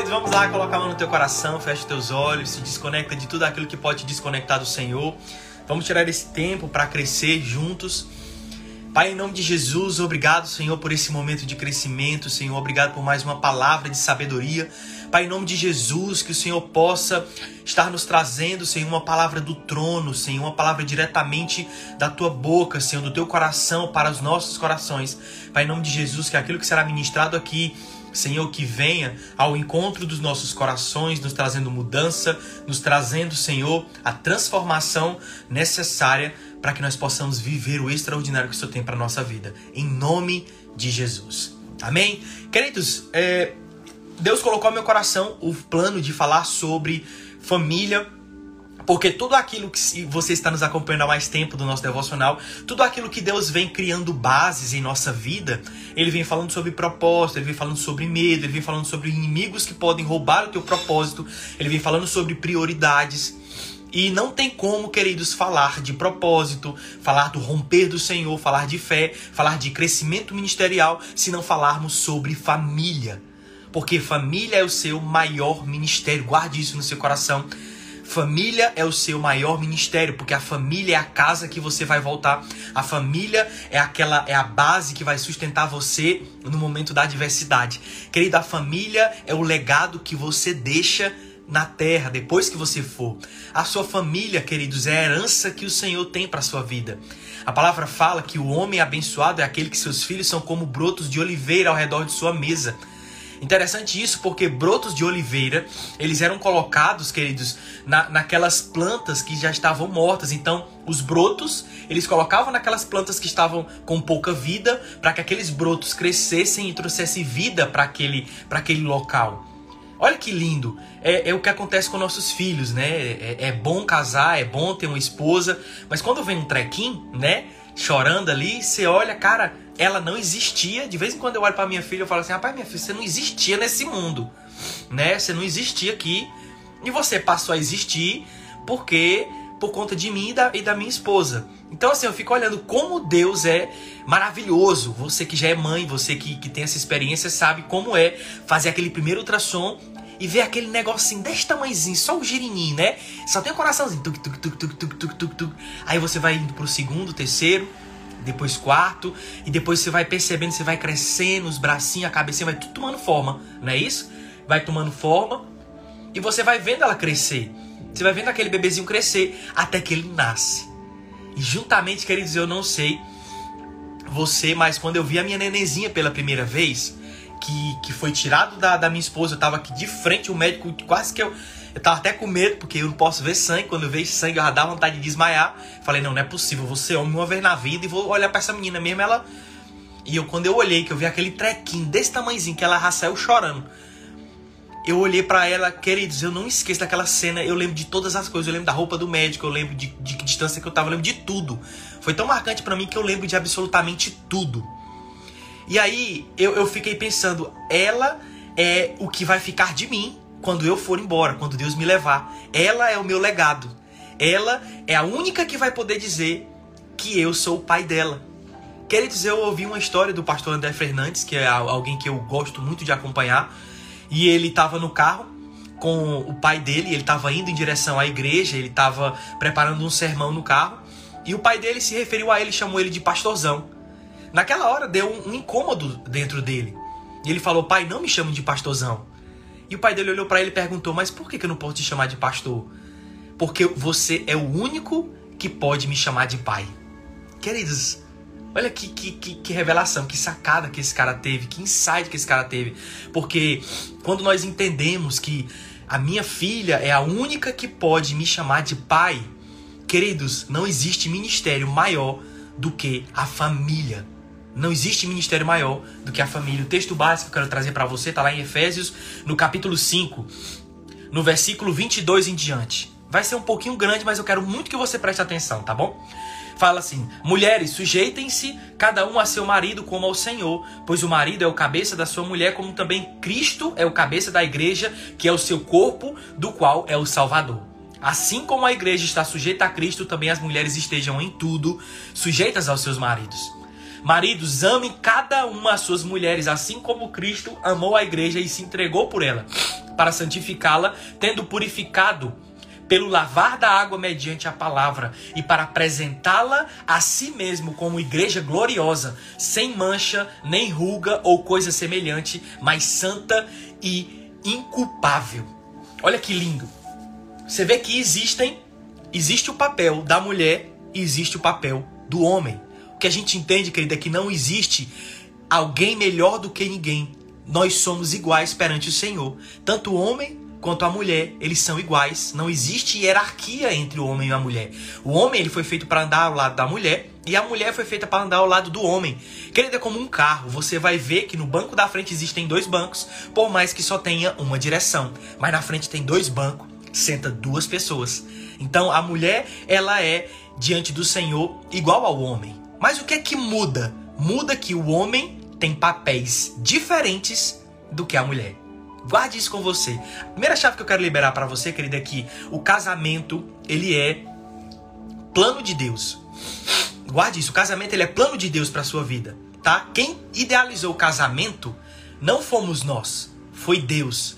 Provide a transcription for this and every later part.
Vamos lá, coloca a mão no teu coração, fecha teus olhos, se desconecta de tudo aquilo que pode te desconectar do Senhor. Vamos tirar esse tempo para crescer juntos. Pai, em nome de Jesus, obrigado, Senhor, por esse momento de crescimento, Senhor. Obrigado por mais uma palavra de sabedoria. Pai, em nome de Jesus, que o Senhor possa estar nos trazendo, Senhor, uma palavra do trono, Senhor, uma palavra diretamente da tua boca, Senhor, do teu coração para os nossos corações. Pai, em nome de Jesus, que aquilo que será ministrado aqui Senhor, que venha ao encontro dos nossos corações, nos trazendo mudança, nos trazendo, Senhor, a transformação necessária para que nós possamos viver o extraordinário que o Senhor tem para a nossa vida. Em nome de Jesus. Amém? Queridos, é, Deus colocou no meu coração o plano de falar sobre família porque tudo aquilo que você está nos acompanhando há mais tempo do nosso devocional, tudo aquilo que Deus vem criando bases em nossa vida, ele vem falando sobre propósito, ele vem falando sobre medo, ele vem falando sobre inimigos que podem roubar o teu propósito, ele vem falando sobre prioridades. E não tem como, queridos, falar de propósito, falar do romper do Senhor, falar de fé, falar de crescimento ministerial, se não falarmos sobre família. Porque família é o seu maior ministério. Guarde isso no seu coração. Família é o seu maior ministério, porque a família é a casa que você vai voltar. A família é aquela é a base que vai sustentar você no momento da adversidade. Querida, a família é o legado que você deixa na terra depois que você for. A sua família, queridos, é a herança que o Senhor tem para sua vida. A palavra fala que o homem abençoado é aquele que seus filhos são como brotos de oliveira ao redor de sua mesa. Interessante isso porque brotos de oliveira, eles eram colocados, queridos, na, naquelas plantas que já estavam mortas. Então, os brotos, eles colocavam naquelas plantas que estavam com pouca vida, para que aqueles brotos crescessem e trouxessem vida para aquele, aquele local. Olha que lindo. É, é, o que acontece com nossos filhos, né? É, é, bom casar, é bom ter uma esposa, mas quando vem um trequim, né? Chorando ali, você olha, cara, ela não existia. De vez em quando eu olho para minha filha, eu falo assim: "Rapaz, minha filha, você não existia nesse mundo", né? Você não existia aqui e você passou a existir porque por conta de mim e da, e da minha esposa. Então, assim, eu fico olhando como Deus é maravilhoso. Você que já é mãe, você que, que tem essa experiência, sabe como é fazer aquele primeiro ultrassom e ver aquele negocinho desse tamanhozinho, só o girininho, né? Só tem o um coraçãozinho. Tuc, tuc, tuc, tuc, tuc, tuc, tuc, tuc. Aí você vai indo pro segundo, terceiro depois quarto, e depois você vai percebendo, você vai crescendo, os bracinhos, a cabecinha vai tudo tomando forma, não é isso? Vai tomando forma e você vai vendo ela crescer. Você vai vendo aquele bebezinho crescer até que ele nasce. E juntamente, queridos, eu não sei você, mas quando eu vi a minha nenenzinha pela primeira vez, que, que foi tirado da, da minha esposa, eu tava aqui de frente, o médico quase que eu eu tava até com medo, porque eu não posso ver sangue. Quando eu vejo sangue, eu já dá vontade de desmaiar. Falei, não, não é possível. Vou ser homem uma vez na vida e vou olhar para essa menina mesmo. Ela. E eu, quando eu olhei, que eu vi aquele trequinho desse tamanhozinho, que ela já saiu chorando. Eu olhei para ela, queridos, eu não esqueço daquela cena. Eu lembro de todas as coisas. Eu lembro da roupa do médico, eu lembro de, de que distância que eu tava, eu lembro de tudo. Foi tão marcante para mim que eu lembro de absolutamente tudo. E aí eu, eu fiquei pensando, ela é o que vai ficar de mim quando eu for embora, quando Deus me levar. Ela é o meu legado. Ela é a única que vai poder dizer que eu sou o pai dela. Queridos, eu ouvi uma história do pastor André Fernandes, que é alguém que eu gosto muito de acompanhar, e ele estava no carro com o pai dele, ele estava indo em direção à igreja, ele estava preparando um sermão no carro, e o pai dele se referiu a ele, chamou ele de pastorzão. Naquela hora deu um, incômodo dentro dele. E ele falou: Pai, não me chame de pastorzão. E o pai dele olhou para ele e perguntou: Mas por que eu não posso te chamar de pastor? Porque você é o único que pode me chamar de pai. Queridos, olha que, que, que, que, revelação, que sacada que esse cara teve, que insight que esse cara teve. Porque quando nós entendemos que a minha filha é a única que pode me chamar de pai, queridos, não existe ministério maior do que a família. Não existe ministério maior do que a família. O texto básico que eu quero trazer para você está lá em Efésios, no capítulo 5, no versículo 22 em diante. Vai ser um pouquinho grande, mas eu quero muito que você preste atenção, tá bom? Fala assim: Mulheres, sujeitem-se cada um a seu marido como ao Senhor, pois o marido é o cabeça da sua mulher, como também Cristo é o cabeça da igreja, que é o seu corpo, do qual é o Salvador. Assim como a igreja está sujeita a Cristo, também as mulheres estejam em tudo sujeitas aos seus maridos Maridos, amem cada uma as suas mulheres, assim como Cristo amou a igreja e se entregou por ela, para santificá-la, tendo purificado pelo lavar da água mediante a palavra, e para apresentá-la a si mesmo como igreja gloriosa, sem mancha, nem ruga ou coisa semelhante, mas santa e inculpável. Olha que lindo. Você vê que existem, existe o papel da mulher e existe o papel do homem. Que a gente entende, querida, é que não existe alguém melhor do que ninguém. Nós somos iguais perante o Senhor. Tanto o homem quanto a mulher, eles são iguais. Não existe hierarquia entre o homem e a mulher. O homem ele foi feito para andar ao lado da mulher e a mulher foi feita para andar ao lado do homem. Querida, é como um carro. Você vai ver que no banco da frente existem dois bancos, por mais que só tenha uma direção. Mas na frente tem dois bancos, senta duas pessoas. Então a mulher, ela é diante do Senhor igual ao homem. Mas o que é que muda? Muda que o homem tem papéis diferentes do que a mulher. Guarde isso com você. A primeira chave que eu quero liberar para você, querida, é que o casamento, ele é plano de Deus. Guarde isso, o casamento ele é plano de Deus para sua vida, tá? Quem idealizou o casamento não fomos nós, foi Deus.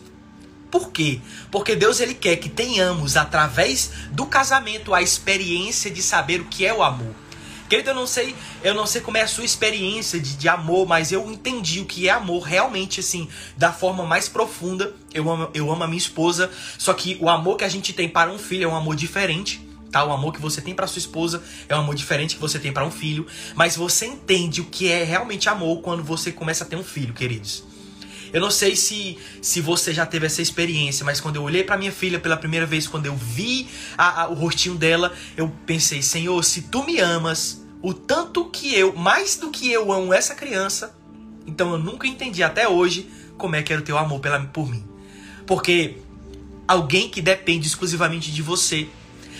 Por quê? Porque Deus ele quer que tenhamos através do casamento a experiência de saber o que é o amor. Querido, eu não sei, eu não sei como é a sua experiência de, de amor, mas eu entendi o que é amor realmente, assim, da forma mais profunda. Eu amo, eu amo a minha esposa, só que o amor que a gente tem para um filho é um amor diferente. Tá? O amor que você tem para sua esposa é um amor diferente que você tem para um filho, mas você entende o que é realmente amor quando você começa a ter um filho, queridos. Eu não sei se, se você já teve essa experiência, mas quando eu olhei para minha filha pela primeira vez, quando eu vi a, a, o rostinho dela, eu pensei, Senhor, se tu me amas o tanto que eu, mais do que eu amo essa criança, então eu nunca entendi até hoje como é que era o teu amor pela, por mim. Porque alguém que depende exclusivamente de você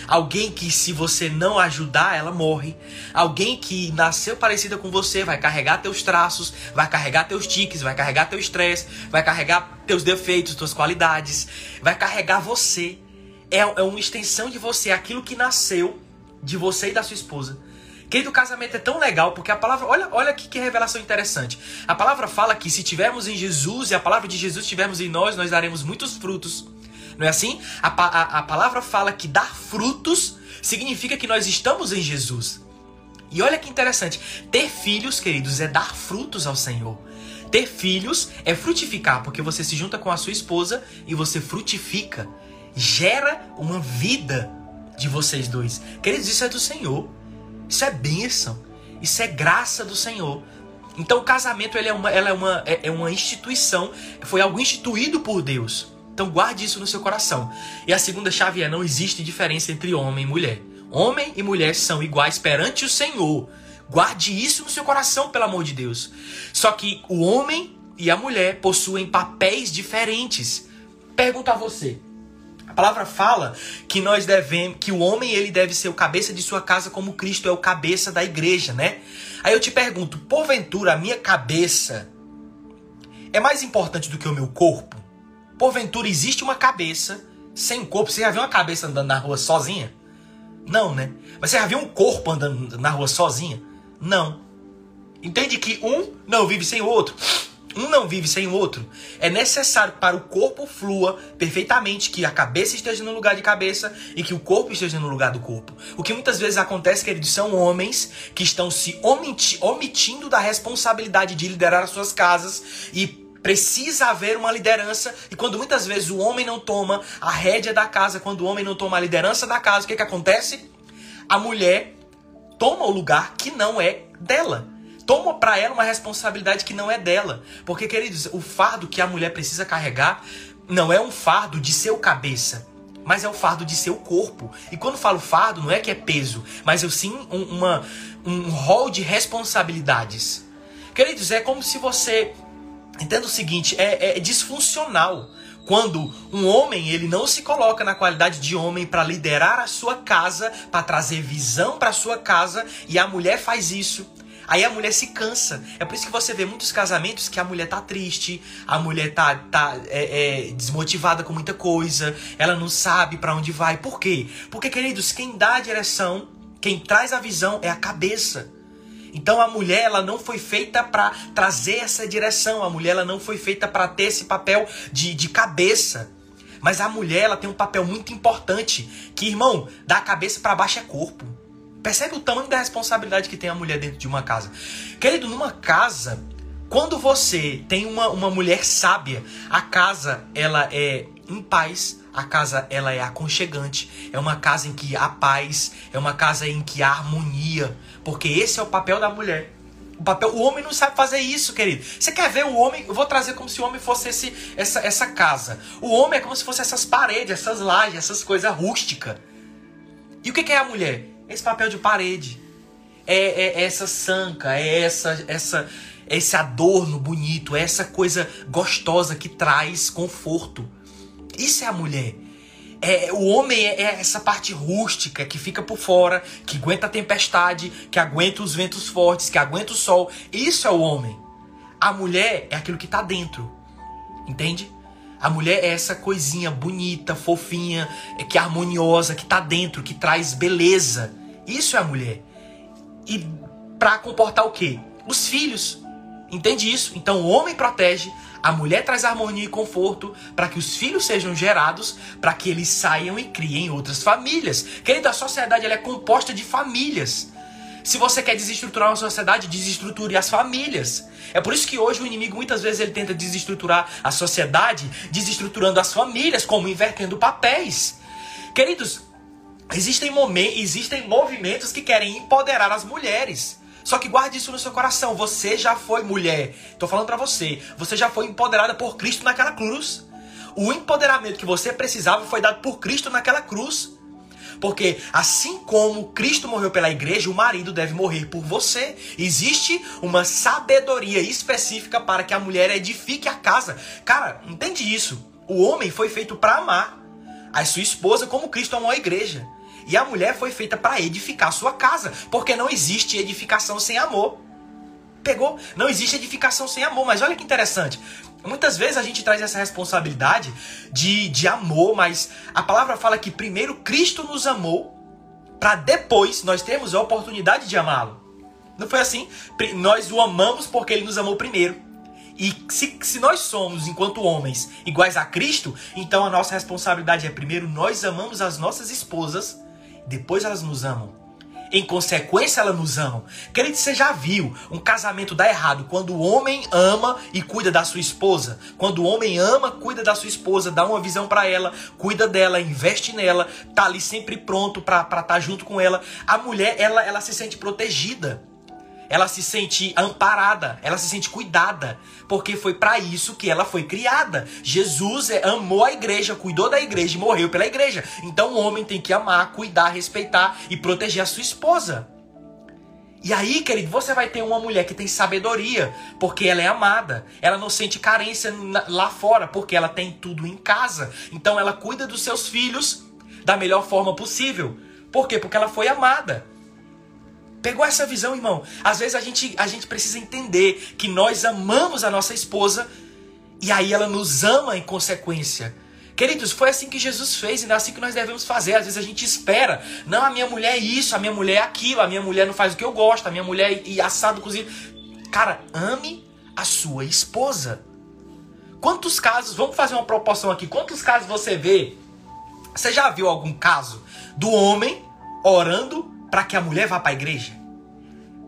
Alguém que, se você não ajudar, ela morre. Alguém que nasceu parecida com você vai carregar teus traços, vai carregar teus tiques, vai carregar teu estresse, vai carregar teus defeitos, tuas qualidades, vai carregar você. É, é uma extensão de você, aquilo que nasceu de você e da sua esposa. Querido, o casamento é tão legal porque a palavra, olha, olha que, que revelação interessante. A palavra fala que se tivermos em Jesus e a palavra de Jesus tivermos em nós, nós daremos muitos frutos. Não é assim? A, a, a palavra fala que dar frutos significa que nós estamos em Jesus. E olha que interessante, ter filhos, queridos, é dar frutos ao Senhor. Ter filhos é frutificar, porque você se junta com a sua esposa e você frutifica. Gera uma vida de vocês dois. Queridos, isso é do Senhor. Isso é bênção. Isso é graça do Senhor. Então o casamento ele é, uma, ela é, uma, é, é uma instituição, foi algo instituído por Deus. Então guarde isso no seu coração. E a segunda chave é: não existe diferença entre homem e mulher. Homem e mulher são iguais perante o Senhor. Guarde isso no seu coração, pelo amor de Deus. Só que o homem e a mulher possuem papéis diferentes. Pergunto a você. A palavra fala que nós devemos, que o homem ele deve ser o cabeça de sua casa como Cristo é o cabeça da igreja, né? Aí eu te pergunto, porventura a minha cabeça é mais importante do que o meu corpo? Porventura existe uma cabeça sem corpo. Você já viu uma cabeça andando na rua sozinha? Não, né? Mas você já viu um corpo andando na rua sozinha? Não. Entende que um não vive sem o outro. Um não vive sem o outro. É necessário para o corpo flua perfeitamente que a cabeça esteja no lugar de cabeça e que o corpo esteja no lugar do corpo. O que muitas vezes acontece, queridos, são homens que estão se omitindo da responsabilidade de liderar as suas casas e Precisa haver uma liderança. E quando muitas vezes o homem não toma a rédea da casa, quando o homem não toma a liderança da casa, o que, que acontece? A mulher toma o lugar que não é dela. Toma para ela uma responsabilidade que não é dela. Porque, queridos, o fardo que a mulher precisa carregar não é um fardo de seu cabeça, mas é o fardo de seu corpo. E quando falo fardo, não é que é peso, mas eu sim um, uma, um rol de responsabilidades. Queridos, é como se você Entenda o seguinte, é, é disfuncional quando um homem ele não se coloca na qualidade de homem para liderar a sua casa, para trazer visão para sua casa, e a mulher faz isso. Aí a mulher se cansa. É por isso que você vê muitos casamentos que a mulher tá triste, a mulher tá, tá é, é, desmotivada com muita coisa, ela não sabe para onde vai. Por quê? Porque, queridos, quem dá a direção, quem traz a visão é a cabeça. Então a mulher ela não foi feita para trazer essa direção, a mulher ela não foi feita para ter esse papel de, de cabeça. Mas a mulher, ela tem um papel muito importante, que, irmão, da cabeça para baixo é corpo. Percebe o tamanho da responsabilidade que tem a mulher dentro de uma casa. Querido, numa casa, quando você tem uma, uma mulher sábia, a casa, ela é em paz, a casa ela é aconchegante, é uma casa em que há paz, é uma casa em que há harmonia, porque esse é o papel da mulher. O papel, o homem não sabe fazer isso, querido. Você quer ver o homem? Eu vou trazer como se o homem fosse esse, essa, essa casa. O homem é como se fosse essas paredes, essas lajes, essas coisas rústicas. E o que é a mulher? Esse papel de parede. É, é essa sanca, é essa, essa, esse adorno bonito, é essa coisa gostosa que traz conforto. Isso é a mulher. É, o homem é, é, essa parte rústica que fica por fora, que aguenta a tempestade, que aguenta os ventos fortes, que aguenta o sol. Isso é o homem. A mulher é aquilo que está dentro. Entende? A mulher é essa coisinha bonita, fofinha, é que é harmoniosa, que está dentro, que traz beleza. Isso é a mulher. E para comportar o quê? Os filhos. Entende isso? Então o homem protege, a mulher traz harmonia e conforto para que os filhos sejam gerados, para que eles saiam e criem outras famílias. Querida, a sociedade ela é composta de famílias. Se você quer desestruturar uma sociedade, desestruture as famílias. É por isso que hoje o inimigo muitas vezes ele tenta desestruturar a sociedade, desestruturando as famílias, como invertendo papéis. Queridos, existem momentos, existem movimentos que querem empoderar as mulheres. Só que guarde isso no seu coração. Você já foi mulher. Tô falando para você. Você já foi empoderada por Cristo naquela cruz. O empoderamento que você precisava foi dado por Cristo naquela cruz. Porque assim como Cristo morreu pela igreja, o marido deve morrer por você. Existe uma sabedoria específica para que a mulher edifique a casa. Cara, entende isso? O homem foi feito para amar a sua esposa como Cristo amou a igreja. E a mulher foi feita para edificar sua casa, porque não existe edificação sem amor. Pegou? Não existe edificação sem amor. Mas olha que interessante. Muitas vezes a gente traz essa responsabilidade de, de amor, mas a palavra fala que primeiro Cristo nos amou, para depois nós termos a oportunidade de amá-lo. Não foi assim? Nós o amamos porque ele nos amou primeiro. E se, se nós somos, enquanto homens, iguais a Cristo, então a nossa responsabilidade é primeiro nós amamos as nossas esposas depois elas nos amam. Em consequência, elas nos amam. Querido, você já viu um casamento dar errado quando o homem ama e cuida da sua esposa? Quando o homem ama, cuida da sua esposa, dá uma visão para ela, cuida dela, investe nela, tá ali sempre pronto para estar tá junto com ela. A mulher, ela, ela se sente protegida ela se sente amparada, ela se sente cuidada, porque foi para isso que ela foi criada. Jesus é, amou a igreja, cuidou da igreja e morreu pela igreja. Então o homem tem que amar, cuidar, respeitar e proteger a sua esposa. E aí, querido, você vai ter uma mulher que tem sabedoria, porque ela é amada. Ela não sente carência lá fora, porque ela tem tudo em casa. Então ela cuida dos seus filhos da melhor forma possível. Por quê? Porque ela foi amada. Pegou essa visão, irmão? Às vezes a gente, a gente precisa entender que nós amamos a nossa esposa e aí ela nos ama em consequência. Queridos, foi assim que Jesus fez e é assim que nós devemos fazer. Às vezes a gente espera, não, a minha mulher é isso, a minha mulher é aquilo, a minha mulher não faz o que eu gosto, a minha mulher é assado, cozido. Cara, ame a sua esposa. Quantos casos, vamos fazer uma proporção aqui, quantos casos você vê? Você já viu algum caso do homem orando para que a mulher vá para a igreja?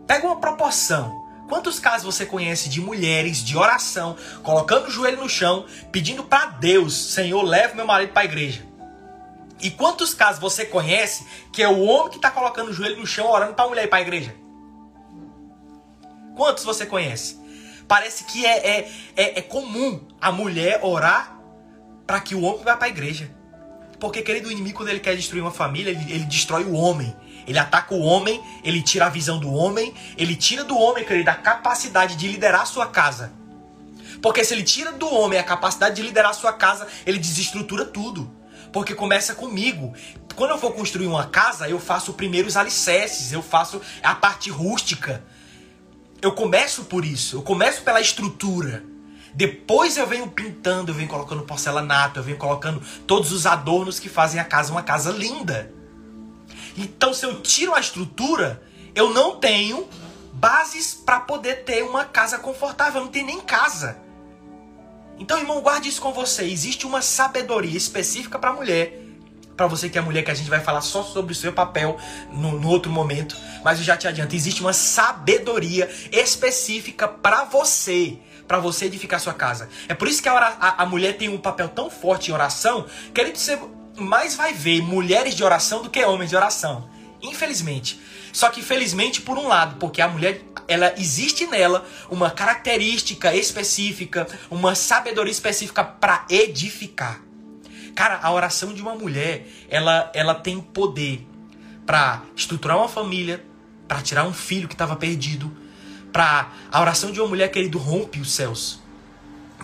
Pega uma proporção. Quantos casos você conhece de mulheres de oração, colocando o joelho no chão, pedindo para Deus, Senhor, leve meu marido para a igreja? E quantos casos você conhece que é o homem que está colocando o joelho no chão, orando para a mulher ir para a igreja? Quantos você conhece? Parece que é, é, é, é comum a mulher orar para que o homem vá para a igreja. Porque, querido, o inimigo, quando ele quer destruir uma família, ele, ele destrói o homem. Ele ataca o homem, ele tira a visão do homem, ele tira do homem, querido, a capacidade de liderar a sua casa. Porque se ele tira do homem a capacidade de liderar a sua casa, ele desestrutura tudo. Porque começa comigo. Quando eu for construir uma casa, eu faço primeiro os alicerces, eu faço a parte rústica. Eu começo por isso, eu começo pela estrutura. Depois eu venho pintando, eu venho colocando porcelanato, eu venho colocando todos os adornos que fazem a casa uma casa linda. Então, se eu tiro a estrutura, eu não tenho bases para poder ter uma casa confortável. Eu não tenho nem casa. Então, irmão, guarde isso com você. Existe uma sabedoria específica para mulher. Para você que é mulher, que a gente vai falar só sobre o seu papel no, no outro momento. Mas eu já te adianto, existe uma sabedoria específica para você para você edificar sua casa. É por isso que a, a, a, mulher tem um papel tão forte em oração, que ele você mais vai ver mulheres de oração do que homens de oração. Infelizmente. Só que felizmente por um lado, porque a mulher ela existe nela uma característica específica, uma sabedoria específica para edificar. Cara, a oração de uma mulher, ela ela tem poder para estruturar uma família, para tirar um filho que estava perdido, para a oração de uma mulher, querido, rompe os céus.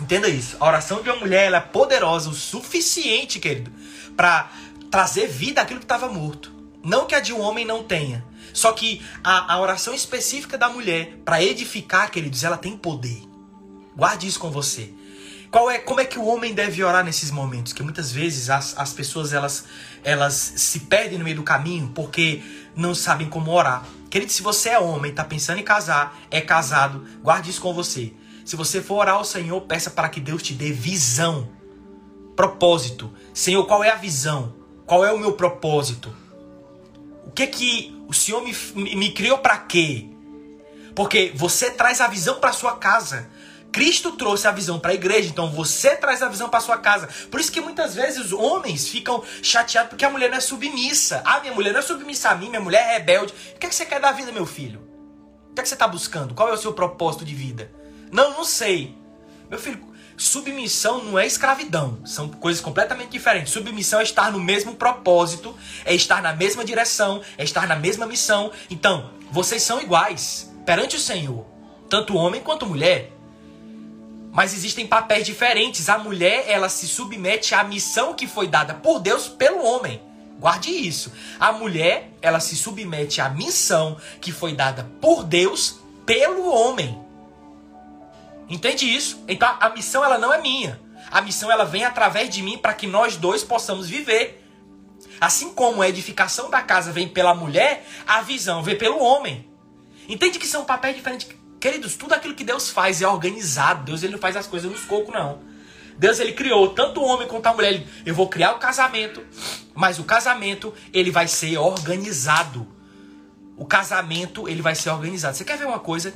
Entenda isso. A oração de uma mulher ela é poderosa o suficiente, querido, para trazer vida àquilo que estava morto. Não que a de um homem não tenha. Só que a, a oração específica da mulher, para edificar, queridos, ela tem poder. Guarde isso com você. Qual é, como é que o homem deve orar nesses momentos? Que muitas vezes as, as pessoas elas, elas se perdem no meio do caminho porque não sabem como orar. Querido, se você é homem, está pensando em casar, é casado, guarde isso com você. Se você for orar ao Senhor, peça para que Deus te dê visão, propósito. Senhor, qual é a visão? Qual é o meu propósito? O que que o Senhor me, me criou para quê? Porque você traz a visão para sua casa. Cristo trouxe a visão para a igreja, então você traz a visão para sua casa. Por isso que muitas vezes os homens ficam chateados porque a mulher não é submissa. Ah, minha mulher não é submissa a mim, minha mulher é rebelde. O que, é que você quer da vida, meu filho? O que, é que você está buscando? Qual é o seu propósito de vida? Não, não sei. Meu filho, submissão não é escravidão. São coisas completamente diferentes. Submissão é estar no mesmo propósito, é estar na mesma direção, é estar na mesma missão. Então, vocês são iguais perante o Senhor, tanto homem quanto mulher. Mas existem papéis diferentes. A mulher, ela se submete à missão que foi dada por Deus pelo homem. Guarde isso. A mulher, ela se submete à missão que foi dada por Deus pelo homem. Entende isso? Então a missão ela não é minha. A missão ela vem através de mim para que nós dois possamos viver. Assim como a edificação da casa vem pela mulher, a visão vem pelo homem. Entende que são papéis diferentes? Queridos, tudo aquilo que Deus faz é organizado. Deus ele não faz as coisas nos cocos, não. Deus ele criou tanto o homem quanto a mulher. Ele, eu vou criar o casamento, mas o casamento ele vai ser organizado. O casamento ele vai ser organizado. Você quer ver uma coisa?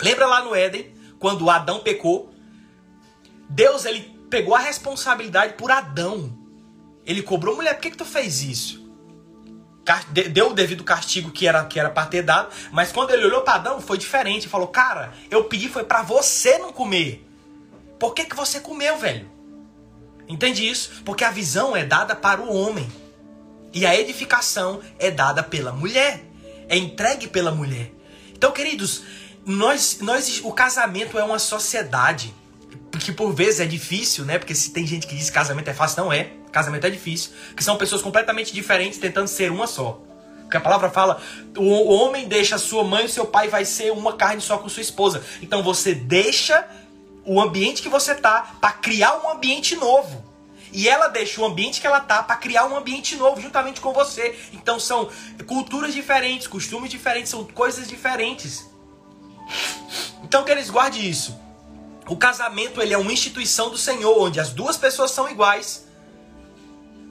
Lembra lá no Éden, quando Adão pecou? Deus ele pegou a responsabilidade por Adão. Ele cobrou mulher, por que, que tu fez isso? deu o devido castigo que era que era para ter dado, mas quando ele olhou para Adão foi diferente, falou: "Cara, eu pedi foi para você não comer. Por que que você comeu, velho?" Entende isso? Porque a visão é dada para o homem. E a edificação é dada pela mulher. É entregue pela mulher. Então, queridos, nós, nós o casamento é uma sociedade que por vezes é difícil, né? Porque se tem gente que diz que casamento é fácil, não é. Casamento é difícil. Que são pessoas completamente diferentes tentando ser uma só. Porque a palavra fala: o homem deixa sua mãe e seu pai vai ser uma carne só com sua esposa. Então você deixa o ambiente que você tá para criar um ambiente novo. E ela deixa o ambiente que ela tá para criar um ambiente novo juntamente com você. Então são culturas diferentes, costumes diferentes, são coisas diferentes. Então que eles guardem isso. O casamento ele é uma instituição do Senhor onde as duas pessoas são iguais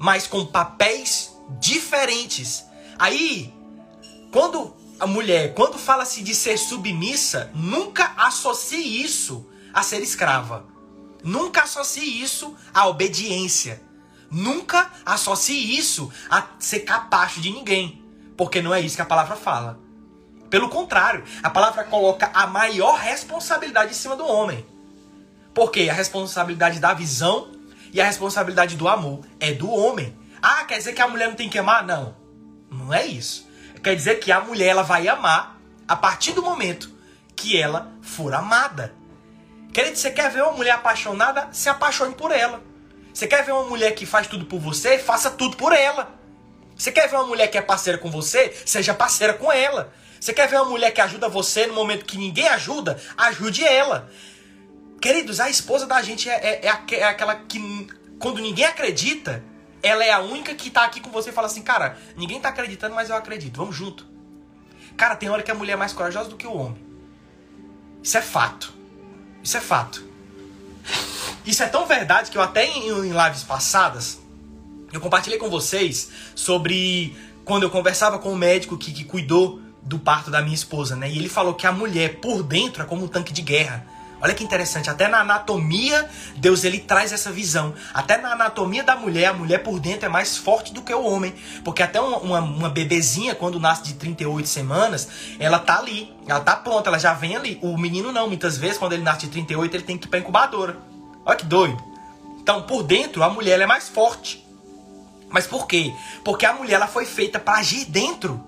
mas com papéis diferentes. Aí, quando a mulher, quando fala-se de ser submissa, nunca associe isso a ser escrava. Nunca associe isso à obediência. Nunca associe isso a ser capaz de ninguém. Porque não é isso que a palavra fala. Pelo contrário, a palavra coloca a maior responsabilidade em cima do homem. Porque a responsabilidade da visão e a responsabilidade do amor é do homem. Ah, quer dizer que a mulher não tem que amar? Não. Não é isso. Quer dizer que a mulher ela vai amar a partir do momento que ela for amada. Querido, você quer ver uma mulher apaixonada? Se apaixone por ela. Você quer ver uma mulher que faz tudo por você? Faça tudo por ela. Você quer ver uma mulher que é parceira com você? Seja parceira com ela. Você quer ver uma mulher que ajuda você no momento que ninguém ajuda? Ajude ela. Queridos, a esposa da gente é, é, é, é aquela que, quando ninguém acredita, ela é a única que tá aqui com você e fala assim, cara, ninguém tá acreditando, mas eu acredito, vamos junto. Cara, tem hora que a mulher é mais corajosa do que o homem. Isso é fato. Isso é fato. Isso é tão verdade que eu até em, em lives passadas eu compartilhei com vocês sobre quando eu conversava com o médico que, que cuidou do parto da minha esposa, né? E ele falou que a mulher por dentro é como um tanque de guerra. Olha que interessante, até na anatomia, Deus ele traz essa visão. Até na anatomia da mulher, a mulher por dentro é mais forte do que o homem. Porque até uma, uma, bebezinha, quando nasce de 38 semanas, ela tá ali, ela tá pronta, ela já vem ali. O menino não, muitas vezes, quando ele nasce de 38, ele tem que ir pra incubadora. Olha que doido. Então, por dentro, a mulher é mais forte. Mas por quê? Porque a mulher ela foi feita para agir dentro.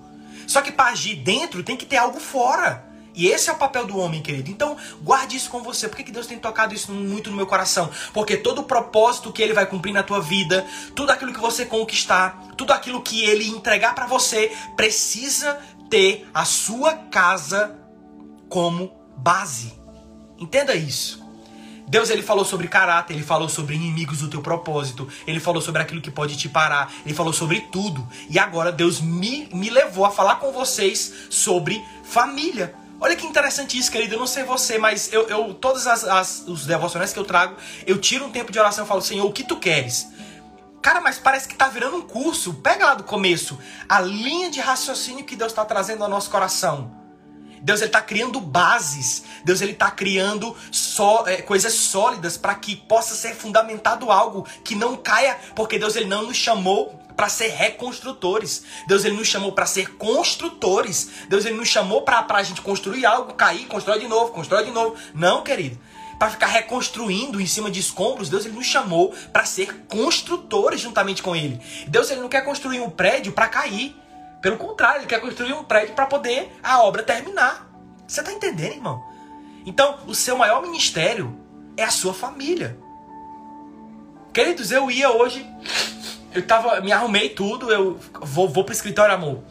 Só que para agir dentro tem que ter algo fora. E esse é o papel do homem, querido. Então, guarde isso com você. Por que, que Deus tem tocado isso muito no meu coração? Porque todo o propósito que ele vai cumprir na tua vida, tudo aquilo que você conquistar, tudo aquilo que ele entregar para você, precisa ter a sua casa como base. Entenda isso. Deus ele falou sobre caráter, ele falou sobre inimigos do teu propósito, ele falou sobre aquilo que pode te parar, ele falou sobre tudo. E agora Deus me, me levou a falar com vocês sobre família. Olha que interessante isso, querido. Eu não sei você, mas eu, eu todos as, as, os devocionais que eu trago, eu tiro um tempo de oração e falo, Senhor, o que tu queres? Cara, mas parece que tá virando um curso. Pega lá do começo a linha de raciocínio que Deus está trazendo ao nosso coração. Deus ele está criando bases. Deus ele está criando só é, coisas sólidas para que possa ser fundamentado algo que não caia, porque Deus ele não nos chamou para ser reconstrutores. Deus ele nos chamou para ser construtores. Deus ele nos chamou para a gente construir algo, cair, constrói de novo, constrói de novo. Não, querido. Para ficar reconstruindo em cima de escombros, Deus ele nos chamou para ser construtores juntamente com ele. Deus ele não quer construir um prédio para cair. Pelo contrário, ele quer construir um prédio para poder a obra terminar. Você está entendendo, irmão? Então, o seu maior ministério é a sua família. Queridos, eu ia hoje, eu tava, me arrumei tudo, eu vou, vou pro escritório, amor.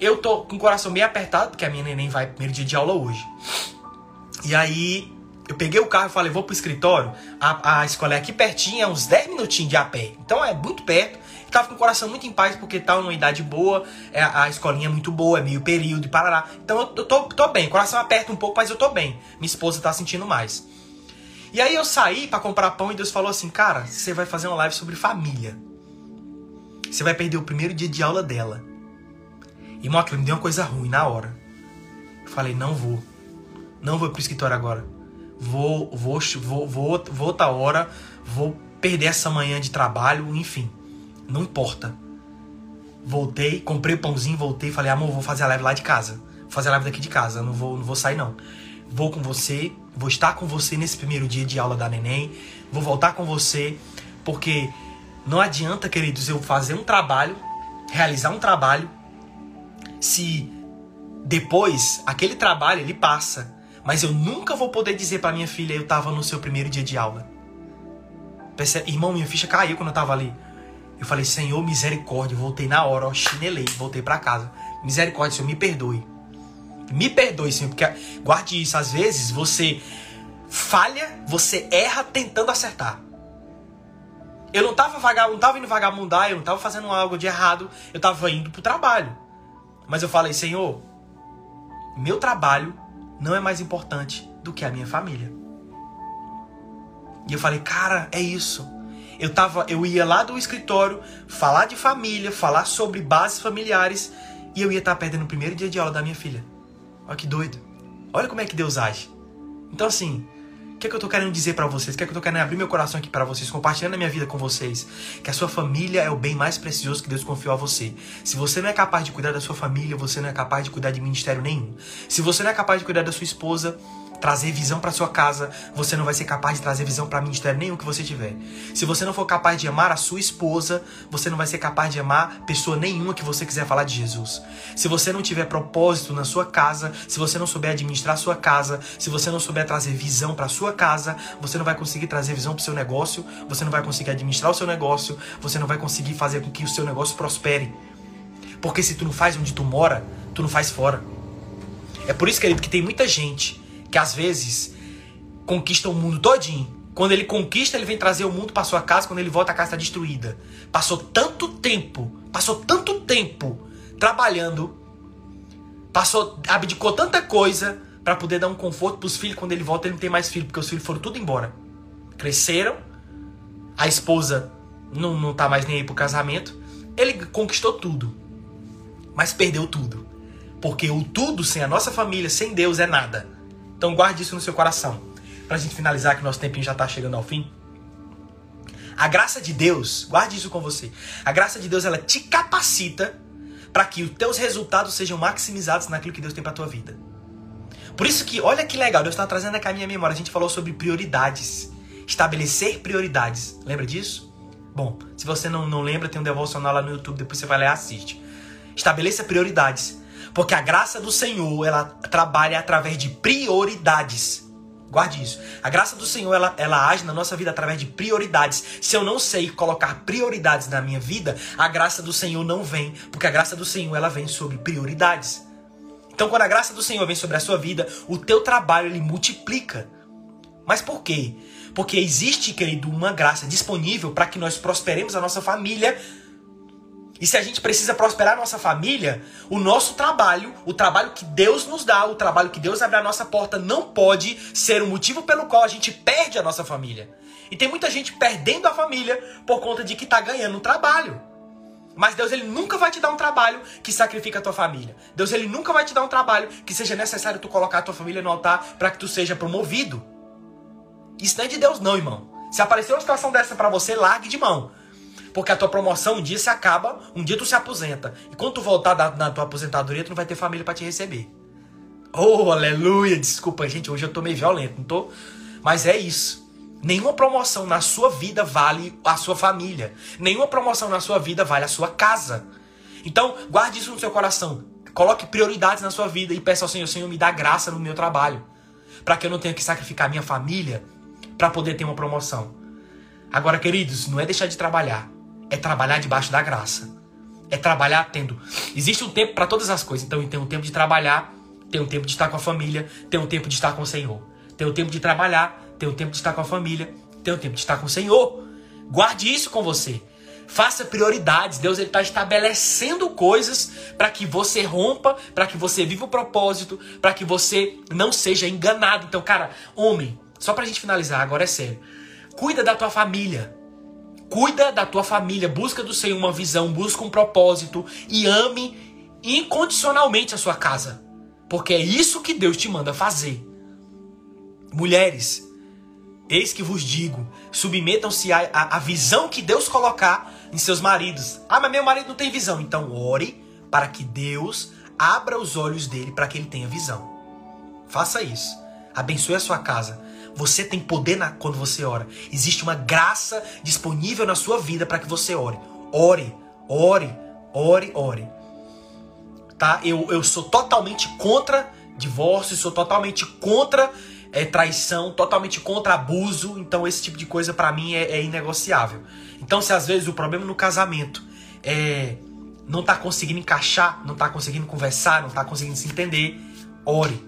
Eu tô com o coração meio apertado, porque a minha neném vai primeiro dia de aula hoje. E aí, eu peguei o carro e falei, vou pro escritório. A, a escola é aqui pertinho, é uns 10 minutinhos de a pé. Então é muito perto tava com o coração muito em paz porque tava numa idade boa, é, a escolinha é muito boa, é meio período e parará. Então eu tô, tô bem, o coração aperta um pouco, mas eu tô bem. Minha esposa tá sentindo mais. E aí eu saí para comprar pão e Deus falou assim: Cara, você vai fazer uma live sobre família. Você vai perder o primeiro dia de aula dela. E Moca, me deu uma coisa ruim na hora. Eu falei: Não vou. Não vou pro escritório agora. Vou, vou, vou, vou, vou outra hora. Vou perder essa manhã de trabalho, enfim. Não importa. Voltei, comprei o pãozinho, voltei, falei, amor, vou fazer a live lá de casa. Vou fazer a live daqui de casa, não vou, não vou sair não. Vou com você, vou estar com você nesse primeiro dia de aula da neném, vou voltar com você, porque não adianta, queridos, eu fazer um trabalho, realizar um trabalho, se depois aquele trabalho ele passa, mas eu nunca vou poder dizer para minha filha eu tava no seu primeiro dia de aula. Irmão, minha ficha caiu quando eu tava ali. Eu falei, Senhor, misericórdia. Voltei na hora, ó, chinelei, voltei para casa. Misericórdia, Senhor, me perdoe. Me perdoe, Senhor, porque guarde isso. Às vezes você falha, você erra tentando acertar. Eu não tava, vagab... não tava indo vagabundar, eu não tava fazendo algo de errado, eu tava indo pro trabalho. Mas eu falei, Senhor, meu trabalho não é mais importante do que a minha família. E eu falei, cara, é isso. Eu, tava, eu ia lá do escritório falar de família, falar sobre bases familiares e eu ia estar perdendo o primeiro dia de aula da minha filha. Olha que doido. Olha como é que Deus age. Então, assim, o que é que eu tô querendo dizer para vocês? O que é que eu tô querendo abrir meu coração aqui para vocês, compartilhando a minha vida com vocês? Que a sua família é o bem mais precioso que Deus confiou a você. Se você não é capaz de cuidar da sua família, você não é capaz de cuidar de ministério nenhum. Se você não é capaz de cuidar da sua esposa, trazer visão para sua casa, você não vai ser capaz de trazer visão para ministério nenhum que você tiver. Se você não for capaz de amar a sua esposa, você não vai ser capaz de amar pessoa nenhuma que você quiser falar de Jesus. Se você não tiver propósito na sua casa, se você não souber administrar sua casa, se você não souber trazer visão para sua casa, você não vai conseguir trazer visão para seu negócio, você não vai conseguir administrar o seu negócio, você não vai conseguir fazer com que o seu negócio prospere. Porque se tu não faz onde tu mora, tu não faz fora. É por isso, querido, que tem muita gente que às vezes conquista o mundo todinho. Quando ele conquista, ele vem trazer o mundo para sua casa, quando ele volta a casa está destruída. Passou tanto tempo, passou tanto tempo trabalhando, passou, abdicou tanta coisa para poder dar um conforto para os filhos. Quando ele volta, ele não tem mais filho, porque os filhos foram tudo embora. Cresceram, a esposa não, não tá mais nem aí pro casamento. Ele conquistou tudo, mas perdeu tudo. Porque o tudo sem a nossa família, sem Deus, é nada. Então guarde isso no seu coração. Pra gente finalizar, que nosso tempinho já tá chegando ao fim. A graça de Deus, guarde isso com você. A graça de Deus, ela te capacita para que os teus resultados sejam maximizados naquilo que Deus tem para tua vida. Por isso que, olha que legal, Deus está trazendo aqui a minha memória. A gente falou sobre prioridades. Estabelecer prioridades. Lembra disso? Bom, se você não, não lembra, tem um devocional lá no YouTube, depois você vai lá e assiste. Estabeleça prioridades. Porque a graça do Senhor, ela trabalha através de prioridades. Guarde isso. A graça do Senhor, ela, ela age na nossa vida através de prioridades. Se eu não sei colocar prioridades na minha vida, a graça do Senhor não vem. Porque a graça do Senhor, ela vem sobre prioridades. Então, quando a graça do Senhor vem sobre a sua vida, o teu trabalho ele multiplica. Mas por quê? Porque existe, querido, uma graça disponível para que nós prosperemos a nossa família. E se a gente precisa prosperar a nossa família, o nosso trabalho, o trabalho que Deus nos dá, o trabalho que Deus abre a nossa porta, não pode ser o motivo pelo qual a gente perde a nossa família. E tem muita gente perdendo a família por conta de que está ganhando um trabalho. Mas Deus ele nunca vai te dar um trabalho que sacrifica a tua família. Deus ele nunca vai te dar um trabalho que seja necessário tu colocar a tua família no altar para que tu seja promovido. Isso não é de Deus não, irmão. Se aparecer uma situação dessa para você, largue de mão. Porque a tua promoção um dia se acaba, um dia tu se aposenta. E quando tu voltar da, na tua aposentadoria, tu não vai ter família para te receber. Oh, aleluia! Desculpa, gente, hoje eu tô meio violento, não tô? Mas é isso. Nenhuma promoção na sua vida vale a sua família. Nenhuma promoção na sua vida vale a sua casa. Então, guarde isso no seu coração. Coloque prioridades na sua vida e peça ao Senhor, Senhor, me dá graça no meu trabalho. Para que eu não tenha que sacrificar minha família para poder ter uma promoção. Agora, queridos, não é deixar de trabalhar. É trabalhar debaixo da graça. É trabalhar tendo. Existe um tempo para todas as coisas. Então, tem um tempo de trabalhar, tem um tempo de estar com a família, tem um tempo de estar com o Senhor. Tem um tempo de trabalhar, tem o tempo de estar com a família, tem o tempo de estar com o Senhor. Guarde isso com você. Faça prioridades. Deus está estabelecendo coisas para que você rompa, para que você viva o propósito, para que você não seja enganado. Então, cara, homem, só para a gente finalizar, agora é sério. Cuida da tua família. Cuida da tua família. Busca do Senhor uma visão, busca um propósito e ame incondicionalmente a sua casa. Porque é isso que Deus te manda fazer. Mulheres, Eis que vos digo: submetam-se à, à, à, visão que Deus colocar em seus maridos. Ah, mas meu marido não tem visão. Então, ore para que Deus abra os olhos dele para que ele tenha visão. Faça isso. Abençoe a sua casa. Você tem poder na, quando você ora. Existe uma graça disponível na sua vida para que você ore. Ore, ore, ore, ore. Tá? Eu, eu sou totalmente contra divórcio, sou totalmente contra é traição, totalmente contra abuso. Então esse tipo de coisa para mim é, é, inegociável. Então se às vezes o problema no casamento é não tá conseguindo encaixar, não tá conseguindo conversar, não tá conseguindo se entender, ore.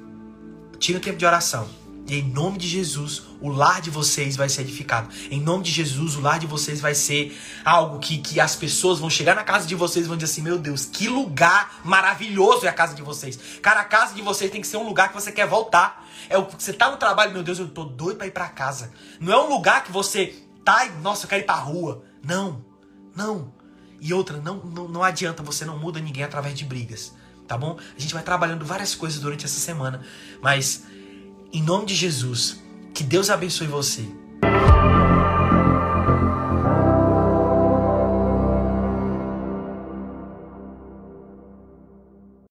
Tira o tempo de oração. E em nome de Jesus, o lar de vocês vai ser edificado. Em nome de Jesus, o lar de vocês vai ser algo que, que as pessoas vão chegar na casa de vocês e vão dizer assim: Meu Deus, que lugar maravilhoso é a casa de vocês. Cara, a casa de vocês tem que ser um lugar que você quer voltar. É o você tá no trabalho, meu Deus, eu tô doido para ir para casa. Não é um lugar que você tá e, nossa, eu quero ir pra rua. Não, não. E outra, não, não, não adianta, você não muda ninguém através de brigas, tá bom? A gente vai trabalhando várias coisas durante essa semana, mas em nome de Jesus, que Deus abençoe você.